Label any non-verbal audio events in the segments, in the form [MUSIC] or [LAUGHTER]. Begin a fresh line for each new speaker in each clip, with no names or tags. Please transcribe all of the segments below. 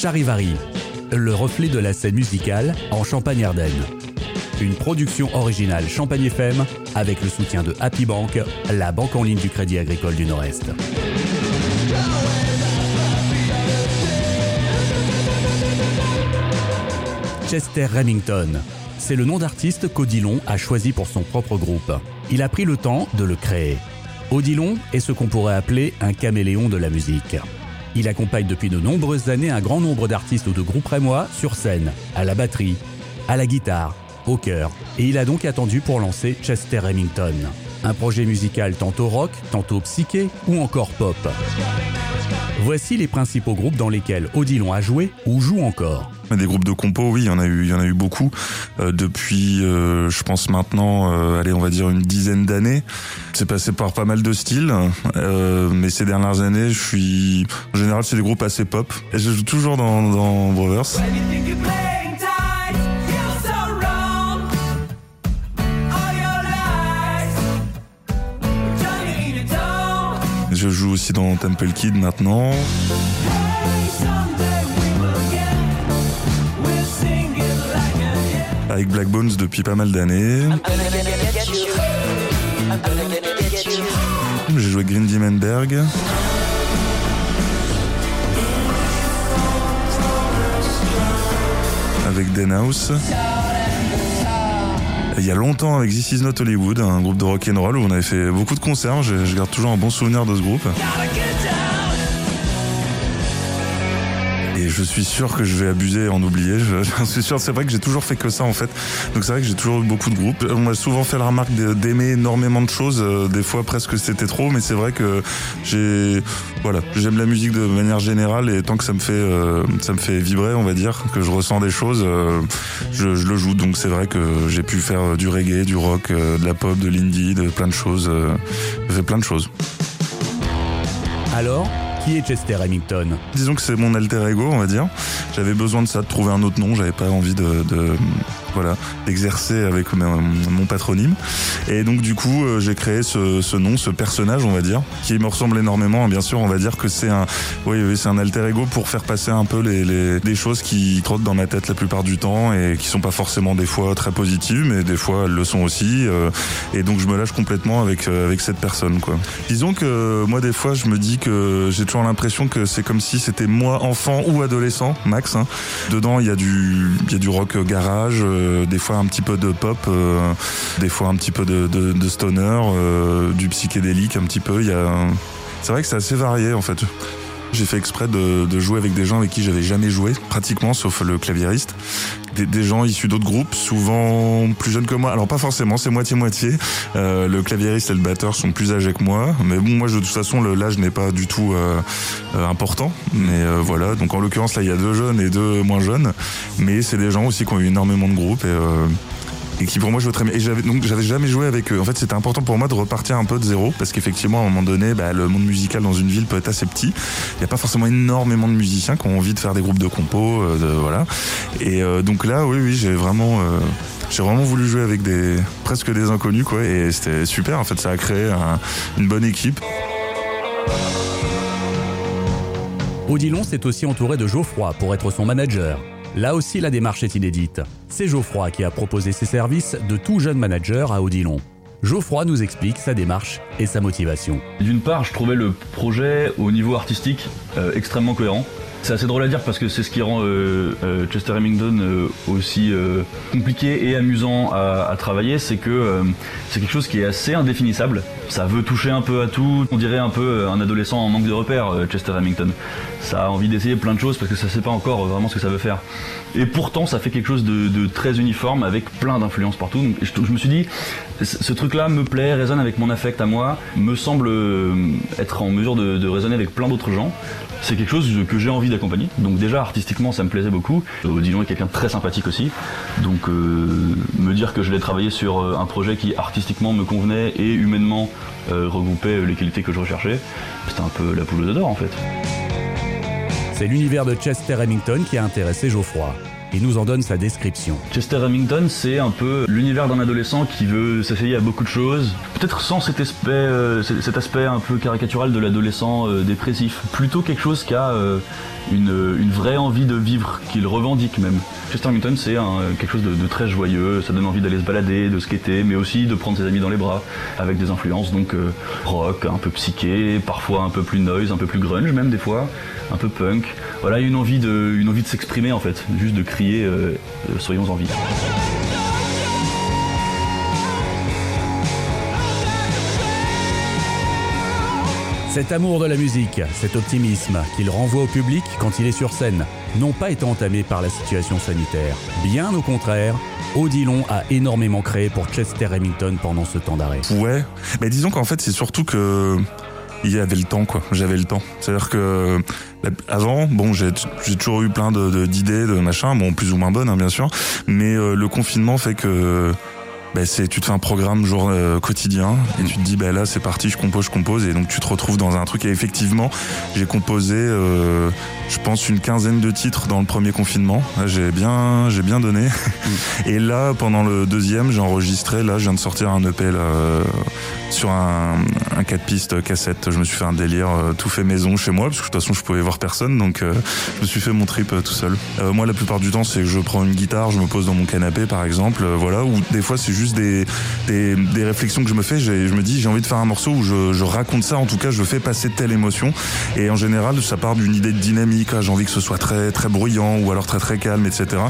Charivari, le reflet de la scène musicale en Champagne-Ardenne. Une production originale Champagne FM avec le soutien de Happy Bank, la banque en ligne du Crédit Agricole du Nord-Est. Chester Remington, c'est le nom d'artiste qu'Odilon a choisi pour son propre groupe. Il a pris le temps de le créer. Odilon est ce qu'on pourrait appeler un caméléon de la musique. Il accompagne depuis de nombreuses années un grand nombre d'artistes ou de groupes rémois sur scène, à la batterie, à la guitare, au chœur, et il a donc attendu pour lancer Chester Remington. Un projet musical tantôt rock, tantôt psyché ou encore pop. Voici les principaux groupes dans lesquels Odilon a joué ou joue encore.
Des groupes de compo, oui, il y en a eu, il y en a eu beaucoup euh, depuis, euh, je pense maintenant, euh, allez, on va dire une dizaine d'années. C'est passé par pas mal de styles, mais ces dernières années, je suis, en général, c'est des groupes assez pop. Et je joue toujours dans, dans Brothers. Je joue aussi dans Temple Kid maintenant. Avec Black Bones depuis pas mal d'années. J'ai joué Green Dimenberg. Avec Denhouse il y a longtemps avec This Is Not Hollywood, un groupe de rock and roll où on avait fait beaucoup de concerts. Je, je garde toujours un bon souvenir de ce groupe. Et je suis sûr que je vais abuser et en oublier. Je, [LAUGHS] suis sûr, c'est vrai que j'ai toujours fait que ça en fait. Donc c'est vrai que j'ai toujours eu beaucoup de groupes. On m'a souvent fait la remarque d'aimer énormément de choses. Euh, des fois presque c'était trop, mais c'est vrai que j'ai, voilà, j'aime la musique de manière générale et tant que ça me fait, euh, ça me fait vibrer, on va dire, que je ressens des choses, euh, je, le joue. Donc c'est vrai que j'ai pu faire du reggae, du rock, de la pop, de l'indie, de plein de choses. j'ai fait plein de choses.
Alors? Qui est Chester Remington
Disons que c'est mon alter ego, on va dire. J'avais besoin de ça, de trouver un autre nom. J'avais pas envie de, de voilà, d'exercer avec mon patronyme. Et donc du coup, euh, j'ai créé ce, ce, nom, ce personnage, on va dire, qui me ressemble énormément. Bien sûr, on va dire que c'est un, oui, c'est un alter ego pour faire passer un peu les, les, des choses qui trottent dans ma tête la plupart du temps et qui sont pas forcément des fois très positives, mais des fois elles le sont aussi. Euh, et donc je me lâche complètement avec euh, avec cette personne, quoi. Disons que moi des fois, je me dis que j'ai toujours l'impression que c'est comme si c'était moi enfant ou adolescent, max. Hein. Dedans, il y a du il y a du rock garage, des fois un petit peu de pop, euh, des fois un petit peu de stoner, euh, du psychédélique un petit peu. Il y a c'est vrai que c'est assez varié en fait. J'ai fait exprès de, de, jouer avec des gens avec qui j'avais jamais joué, pratiquement, sauf le claviériste. Des, des gens issus d'autres groupes, souvent plus jeunes que moi. Alors pas forcément, c'est moitié-moitié. Euh, le claviériste et le batteur sont plus âgés que moi. Mais bon, moi, de toute façon, l'âge n'est pas du tout euh, euh, important. Mais euh, voilà, donc en l'occurrence, là, il y a deux jeunes et deux moins jeunes. Mais c'est des gens aussi qui ont eu énormément de groupes. Et, euh, et qui pour moi jouent très bien. Et j'avais donc j'avais jamais joué avec eux. En fait, c'était important pour moi de repartir un peu de zéro parce qu'effectivement, à un moment donné, bah, le monde musical dans une ville peut être assez petit. Il n'y a pas forcément énormément de musiciens qui ont envie de faire des groupes de compos, euh, voilà. Et euh, donc là, oui, oui, j'ai vraiment. Euh, j'ai vraiment voulu jouer avec des presque des inconnus quoi et c'était super en fait ça a créé un, une bonne équipe.
Odilon s'est aussi entouré de Geoffroy pour être son manager. Là aussi, la démarche est inédite. C'est Geoffroy qui a proposé ses services de tout jeune manager à Odilon. Geoffroy nous explique sa démarche et sa motivation.
D'une part, je trouvais le projet au niveau artistique euh, extrêmement cohérent. C'est assez drôle à dire parce que c'est ce qui rend euh, euh, Chester Remington euh, aussi euh, compliqué et amusant à, travailler, c'est que c'est quelque chose qui est assez indéfinissable. Ça veut toucher un peu à tout. On dirait un peu un adolescent en manque de repères, Chester Remington. Ça a envie d'essayer plein de choses parce que ça sait pas encore vraiment ce que ça veut faire. Et pourtant, ça fait quelque chose de, très uniforme avec plein d'influences partout. Donc, je, me suis dit, ce truc-là me plaît, résonne avec mon affect à moi, me semble être en mesure de, de raisonner avec plein d'autres gens. C'est quelque chose que j'ai envie Donc déjà artistiquement ça me plaisait beaucoup. Odilon est quelqu'un de très sympathique aussi. Donc euh, me dire que je l'ai travaillé sur un projet qui artistiquement me convenait et humainement euh, regroupait les qualités que je recherchais, c'était un peu la poule d'or en fait.
C'est l'univers de Chester Remington qui a intéressé Geoffroy. Et nous en donne sa description.
Chester Remington, c'est un peu l'univers d'un adolescent qui veut s'essayer à beaucoup de choses, peut-être sans cet aspect, euh, cet aspect un peu caricatural de l'adolescent euh, dépressif, plutôt quelque chose qui a euh, une, vraie envie de vivre, qu'il revendique même. Chester Remington, c'est quelque chose de, de, très joyeux, ça donne envie d'aller se balader, de skater, mais aussi de prendre ses amis dans les bras, avec des influences donc rock, un peu psyché, parfois un peu plus noise, un peu plus grunge même des fois, un peu punk. Voilà, une envie de, une envie de s'exprimer en fait, juste de crier euh, soyons en vie.
Cet amour de la musique, cet optimisme qu'il renvoie au public quand il est sur scène, n'ont pas été entamés par la situation sanitaire. Bien au contraire, Odilon a énormément créé pour Chester Remington pendant ce temps d'arrêt.
Ouais, mais disons qu'en fait c'est surtout que il y avait le temps quoi. J'avais le temps. C'est à dire que avant bon j'ai toujours eu plein de d'idées de, machin bon plus ou moins bonnes hein, bien sûr. Mais euh, le confinement fait que bah, c'est tu te fais un programme jour euh, quotidien et tu te dis bah là c'est parti je compose je compose et donc tu te retrouves dans un truc et effectivement j'ai composé euh, je pense une quinzaine de titres dans le premier confinement j'ai bien j'ai bien donné mm. et là pendant le deuxième j'ai enregistré là je viens de sortir un EP là, sur un, un 4 pistes cassette. Je me suis fait un délire euh, tout fait maison chez moi, parce que de toute façon je pouvais voir personne, donc euh, je me suis fait mon trip euh, tout seul. moi la plupart du temps c'est que je prends une guitare, je me pose dans mon canapé par exemple, voilà, ou des fois c'est juste des, des, des, réflexions que je me fais, je me dis j'ai envie de faire un morceau où je, je, raconte ça, en tout cas je fais passer telle émotion, et en général ça part d'une idée de dynamique, ah, j'ai envie que ce soit très très bruyant, ou alors très très calme, etc.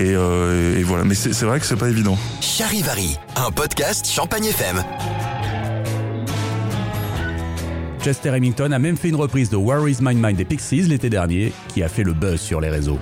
Et, et voilà, mais c'est vrai que c'est pas évident.
Charivari, un podcast Champagne FM.
Chester Remington a même fait une reprise de Where Is My Mind des Pixies l'été dernier, qui a fait le buzz sur les réseaux.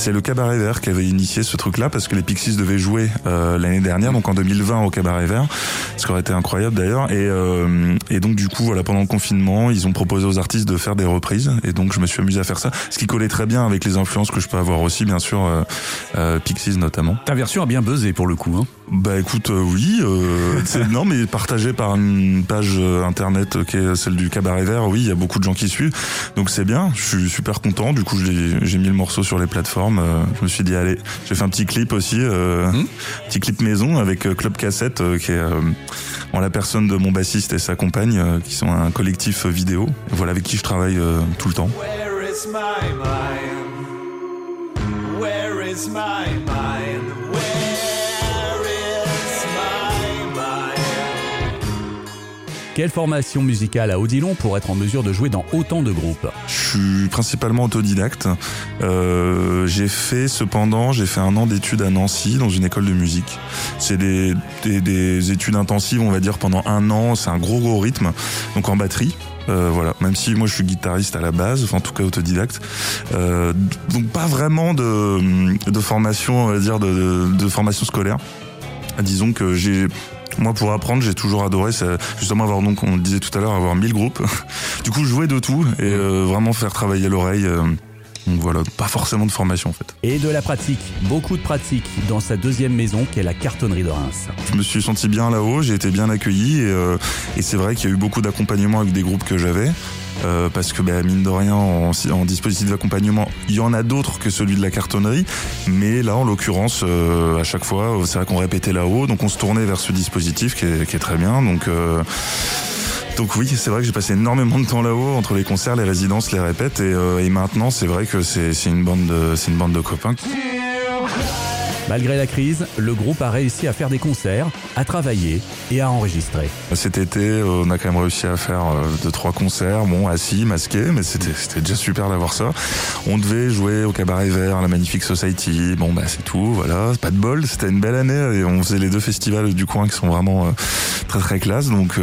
C'est le Cabaret Vert qui avait initié ce truc-là parce que les Pixies devaient jouer euh, l'année dernière, donc en 2020 au Cabaret Vert, ce qui aurait été incroyable d'ailleurs. Et, euh, et donc du coup, voilà, pendant le confinement, ils ont proposé aux artistes de faire des reprises, et donc je me suis amusé à faire ça, ce qui collait très bien avec les influences que je peux avoir aussi, bien sûr, euh, euh Pixies notamment.
Ta version a bien buzzé pour le coup. Hein
bah écoute, euh, oui, euh, non mais partagé par une page internet qui est celle du Cabaret Vert, oui, il y a beaucoup de gens qui suivent, donc c'est bien. Je suis super content. Du coup, j'ai mis le morceau sur les plateformes euh, je me suis dit allez, j'ai fait un petit clip aussi, euh, hmm petit clip maison avec euh, Club Cassette qui est en la personne de mon bassiste et sa compagne qui sont un collectif vidéo. voilà avec qui je travaille tout le temps. Where is my mind? Where is my mind?
Quelle formation musicale a Odilon pour être en mesure de jouer dans autant de groupes?
Je suis principalement autodidacte. Euh, j'ai fait cependant, j'ai fait un an d'études à Nancy dans une école de musique. C'est des, des, des, études intensives, on va dire pendant un an. C'est un gros gros rythme, donc en batterie. Euh, voilà, même si moi je suis guitariste à la base, enfin en tout cas autodidacte, euh, donc pas vraiment de, formation, on va dire de formation scolaire. Disons que j'ai moi, pour apprendre, j'ai toujours adoré, justement avoir donc, on le disait tout à l'heure, avoir mille groupes. [LAUGHS] du coup, jouer de tout et euh, vraiment faire travailler l'oreille. Euh, donc voilà, pas forcément de formation en fait.
Et de la pratique, beaucoup de pratique dans sa deuxième maison qui est la cartonnerie de Reims.
Je me suis senti bien là-haut, j'ai été bien accueilli et, euh, et c'est vrai qu'il y a eu beaucoup d'accompagnement avec des groupes que j'avais. Euh, parce que bah, mine de rien, en, en dispositif d'accompagnement, il y en a d'autres que celui de la cartonnerie, mais là, en l'occurrence, euh, à chaque fois, c'est vrai qu'on répétait là-haut, donc on se tournait vers ce dispositif qui est, qui est très bien, donc. Euh, donc oui, c'est vrai que j'ai passé énormément de temps là-haut entre les concerts, les résidences, les répètes, et, et maintenant c'est vrai que c'est une bande de, c'est une bande de copains.
Malgré la crise, le groupe a réussi à faire des concerts, à travailler et à enregistrer.
Cet été, euh, on a quand même réussi à faire euh, deux trois concerts, bon assis, masqués, mais c'était c'était déjà super d'avoir ça. On devait jouer au Cabaret Vert, à la Magnifique Society. Bon bah c'est tout, voilà, pas de bol. C'était une belle année et on faisait les deux festivals du coin qui sont vraiment euh, très très classe. Donc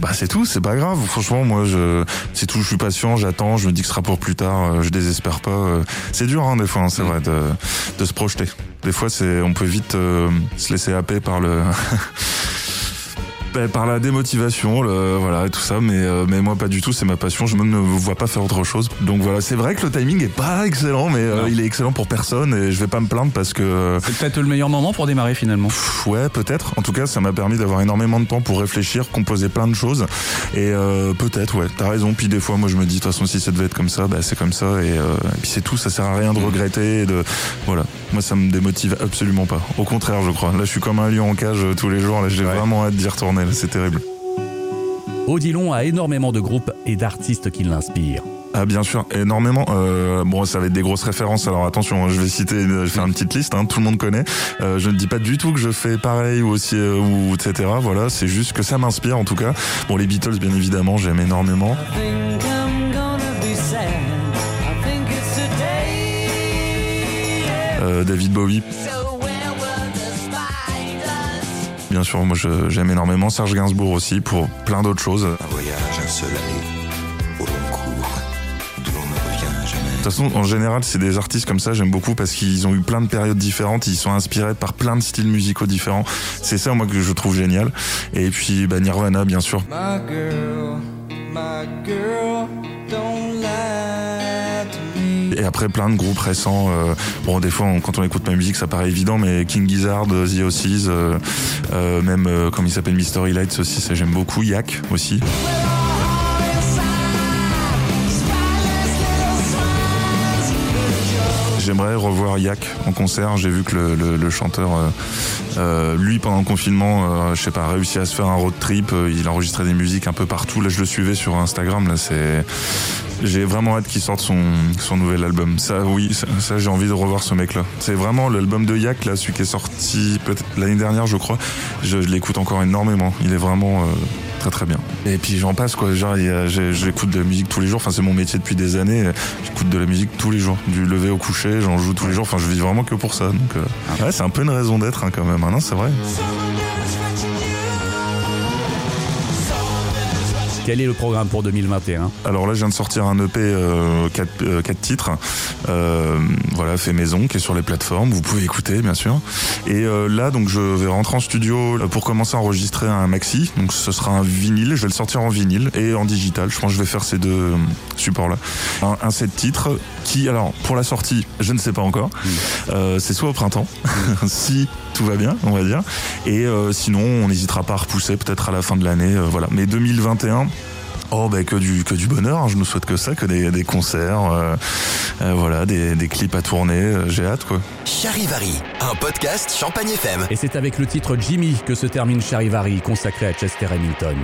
bah c'est tout, c'est pas grave. Franchement, moi je c'est tout, je suis patient, j'attends, je me dis que ce sera pour plus tard. Je désespère pas. C'est dur hein, des fois, hein, c'est mm. vrai de de se projeter. Des fois, c'est, on peut vite euh, se laisser happer par le, [LAUGHS] Ben, par la démotivation, le, voilà, tout ça, mais, euh, mais moi pas du tout, c'est ma passion, je ne vois pas faire autre chose. Donc voilà, c'est vrai que le timing est pas excellent, mais euh, il est excellent pour personne et je vais pas me plaindre parce que...
C'est peut-être le meilleur moment pour démarrer finalement.
Pff, ouais, peut-être. En tout cas, ça m'a permis d'avoir énormément de temps pour réfléchir, composer plein de choses. Et euh, peut-être, ouais, t'as raison. Puis des fois, moi je me dis, de toute façon, si ça devait être comme ça, bah, c'est comme ça. Et, euh, et puis c'est tout, ça sert à rien de regretter. Et de... Voilà, moi ça me démotive absolument pas. Au contraire, je crois. Là, je suis comme un lion en cage euh, tous les jours. Là, j'ai vraiment hâte d'y retourner. C'est terrible.
Odilon a énormément de groupes et d'artistes qui l'inspirent.
Ah bien sûr, énormément. Euh, bon, ça va être des grosses références. Alors attention, je vais citer, je vais faire une petite liste. Hein, tout le monde connaît. Euh, je ne dis pas du tout que je fais pareil ou aussi euh, ou etc. Voilà, c'est juste que ça m'inspire en tout cas. Bon, les Beatles, bien évidemment, j'aime énormément.
think I'm
bien sûr, moi je- j'aime énormément. Serge Gainsbourg aussi pour plein d'autres choses.
Un voyage, un seul aller, au long cours, d'où l'on ne revient jamais.
De toute façon, en général, c'est des artistes comme ça, j'aime beaucoup parce qu'ils ont eu plein de périodes différentes, ils sont inspirés par plein de styles musicaux différents. C'est ça, moi, que je trouve génial. Et puis, bah, Nirvana, bien sûr.
My girl, my girl, don't lie to me.
Et après, plein de groupes récents. euh, bon, des fois, quand on écoute ma musique, ça paraît évident, mais King Gizzard, euh, The Ossies, euh, même, comme il s'appelle, Mystery Lights aussi, ça j'aime beaucoup. Yak aussi. J'aimerais revoir Yak en concert. J'ai vu que le, chanteur, lui, pendant le confinement, euh, je sais pas, a réussi à se faire un road trip. Il enregistrait des musiques un peu partout. Là, je le suivais sur Instagram. Là, c'est, j'ai vraiment hâte qu'il sorte son, son nouvel album. Ça, oui, ça, ça, j'ai envie de revoir ce mec-là. C'est vraiment l'album de Yak, là, celui qui est sorti peut-être l'année dernière, je crois. Je, je l'écoute encore énormément. Il est vraiment euh, très très bien. Et puis j'en passe quoi. Genre, j'écoute de la musique tous les jours. Enfin, c'est mon métier depuis des années. J'écoute de la musique tous les jours, du lever au coucher. J'en joue tous les jours. Enfin, je vis vraiment que pour ça. Donc, euh, ouais, c'est un peu une raison d'être hein, quand même. hein, non, c'est vrai.
Quel est le programme pour 2021
Alors là, je viens de sortir un EP 4 titres, euh, voilà, fait maison, qui est sur les plateformes. Vous pouvez écouter, bien sûr. Et euh, là, donc, je vais rentrer en studio euh, pour commencer à enregistrer un maxi. Donc, ce sera un vinyle. Je vais le sortir en vinyle et en digital. Je pense que je vais faire ces deux euh, supports-là. Un, un set titres qui, alors, pour la sortie, je ne sais pas encore. Euh, c'est soit au printemps, [LAUGHS] si tout va bien, on va dire. Et euh, sinon, on n'hésitera pas à repousser peut-être à la fin de l'année. euh, voilà. Mais 2021. Oh bah que du que du bonheur, hein, je nous souhaite que ça, que des, des concerts, euh, euh, voilà, des, des clips à tourner, euh, j'ai hâte quoi.
Charivari, un podcast Champagne FM.
Et c'est avec le titre Jimmy que se termine Charivari, consacré à Chester Remington.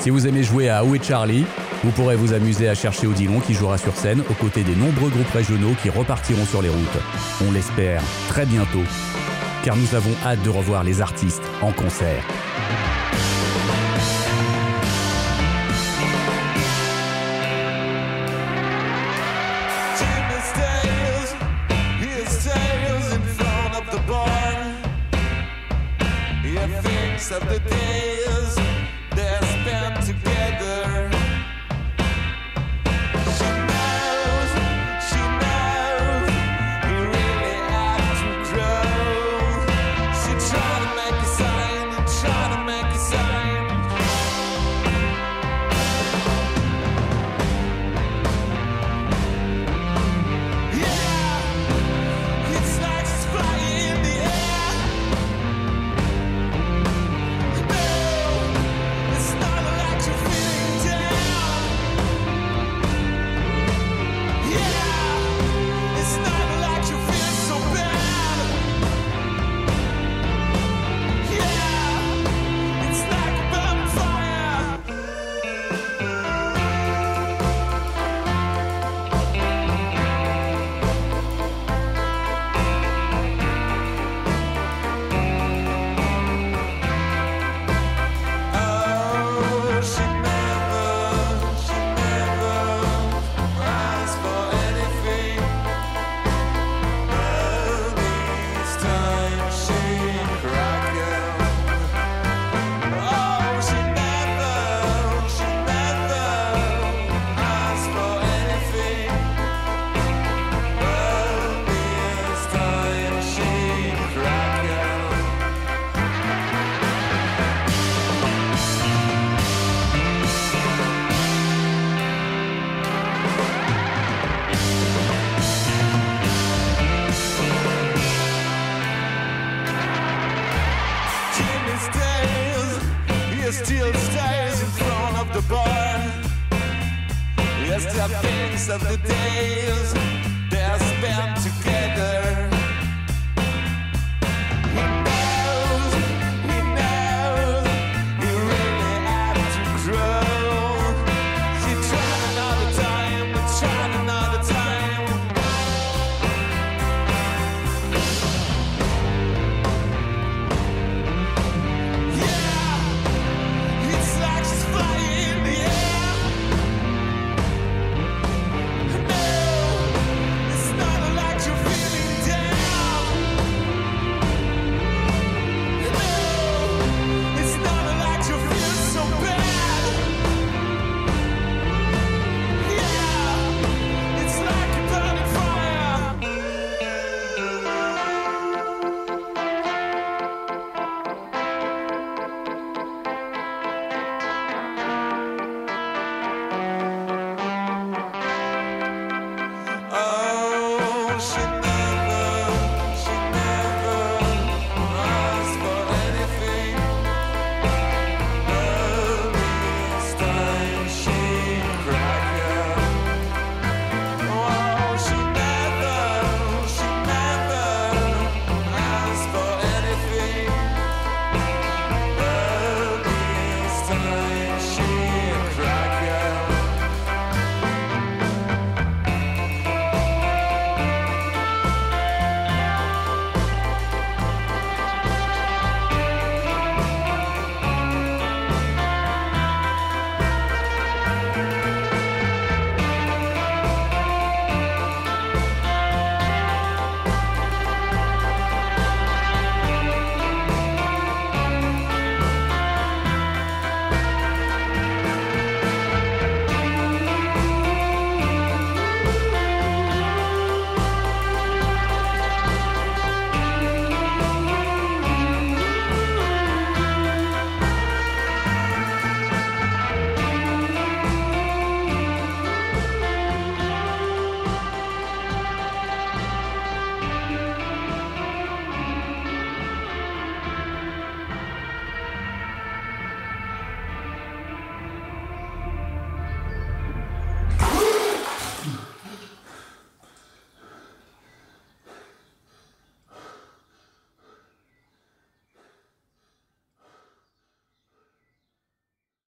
Si vous aimez jouer à Où est Charlie, vous pourrez vous amuser à chercher Odilon qui jouera sur scène aux côtés des nombreux groupes régionaux qui repartiront sur les routes. On l'espère très bientôt, car nous avons hâte de revoir les artistes en concert.
Of the days Yes, there are things of the days. They're spent Russian